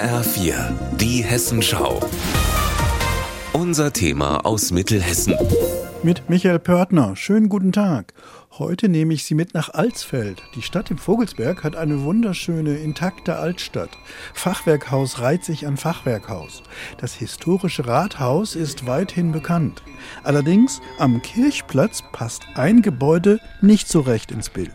HR4, die Hessenschau. Unser Thema aus Mittelhessen. Mit Michael Pörtner. Schönen guten Tag. Heute nehme ich Sie mit nach Alsfeld. Die Stadt im Vogelsberg hat eine wunderschöne, intakte Altstadt. Fachwerkhaus reiht sich an Fachwerkhaus. Das historische Rathaus ist weithin bekannt. Allerdings am Kirchplatz passt ein Gebäude nicht so recht ins Bild.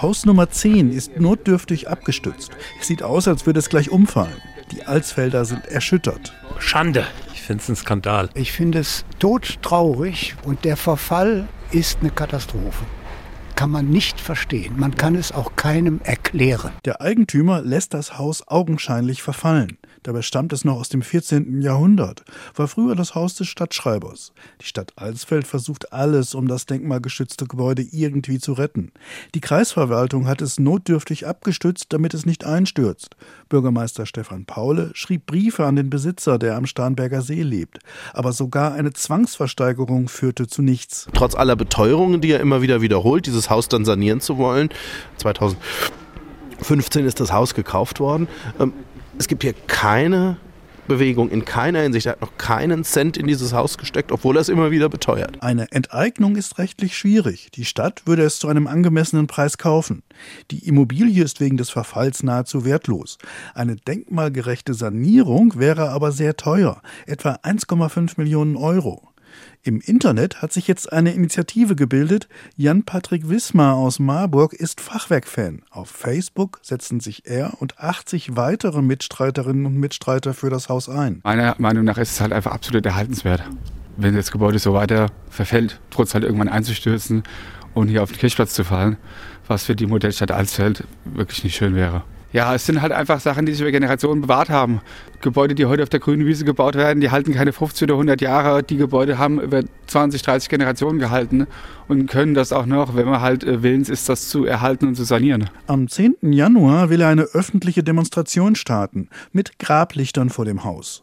Haus Nummer 10 ist notdürftig abgestützt. Es sieht aus, als würde es gleich umfallen. Die Alsfelder sind erschüttert. Schande. Ich finde es ein Skandal. Ich finde es todtraurig und der Verfall ist eine Katastrophe kann man nicht verstehen. Man kann es auch keinem erklären. Der Eigentümer lässt das Haus augenscheinlich verfallen. Dabei stammt es noch aus dem 14. Jahrhundert, war früher das Haus des Stadtschreibers. Die Stadt Alsfeld versucht alles, um das denkmalgeschützte Gebäude irgendwie zu retten. Die Kreisverwaltung hat es notdürftig abgestützt, damit es nicht einstürzt. Bürgermeister Stefan Paule schrieb Briefe an den Besitzer, der am Starnberger See lebt. Aber sogar eine Zwangsversteigerung führte zu nichts. Trotz aller Beteuerungen, die er immer wieder wiederholt, dieses Haus dann sanieren zu wollen, 2015 ist das Haus gekauft worden. Es gibt hier keine Bewegung in keiner Hinsicht. Er hat noch keinen Cent in dieses Haus gesteckt, obwohl er es immer wieder beteuert. Eine Enteignung ist rechtlich schwierig. Die Stadt würde es zu einem angemessenen Preis kaufen. Die Immobilie ist wegen des Verfalls nahezu wertlos. Eine denkmalgerechte Sanierung wäre aber sehr teuer, etwa 1,5 Millionen Euro. Im Internet hat sich jetzt eine Initiative gebildet. Jan-Patrick Wismar aus Marburg ist Fachwerkfan. Auf Facebook setzen sich er und 80 weitere Mitstreiterinnen und Mitstreiter für das Haus ein. Meiner Meinung nach ist es halt einfach absolut erhaltenswert. Wenn das Gebäude so weiter verfällt, trotz halt irgendwann einzustürzen und hier auf den Kirchplatz zu fallen, was für die Modellstadt Alsfeld wirklich nicht schön wäre. Ja, es sind halt einfach Sachen, die sich über Generationen bewahrt haben. Gebäude, die heute auf der grünen Wiese gebaut werden, die halten keine 50 oder 100 Jahre. Die Gebäude haben über 20, 30 Generationen gehalten und können das auch noch, wenn man halt äh, willens ist, das zu erhalten und zu sanieren. Am 10. Januar will er eine öffentliche Demonstration starten mit Grablichtern vor dem Haus.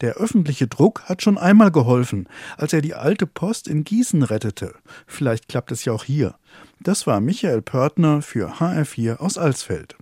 Der öffentliche Druck hat schon einmal geholfen, als er die alte Post in Gießen rettete. Vielleicht klappt es ja auch hier. Das war Michael Pörtner für HR4 aus Alsfeld.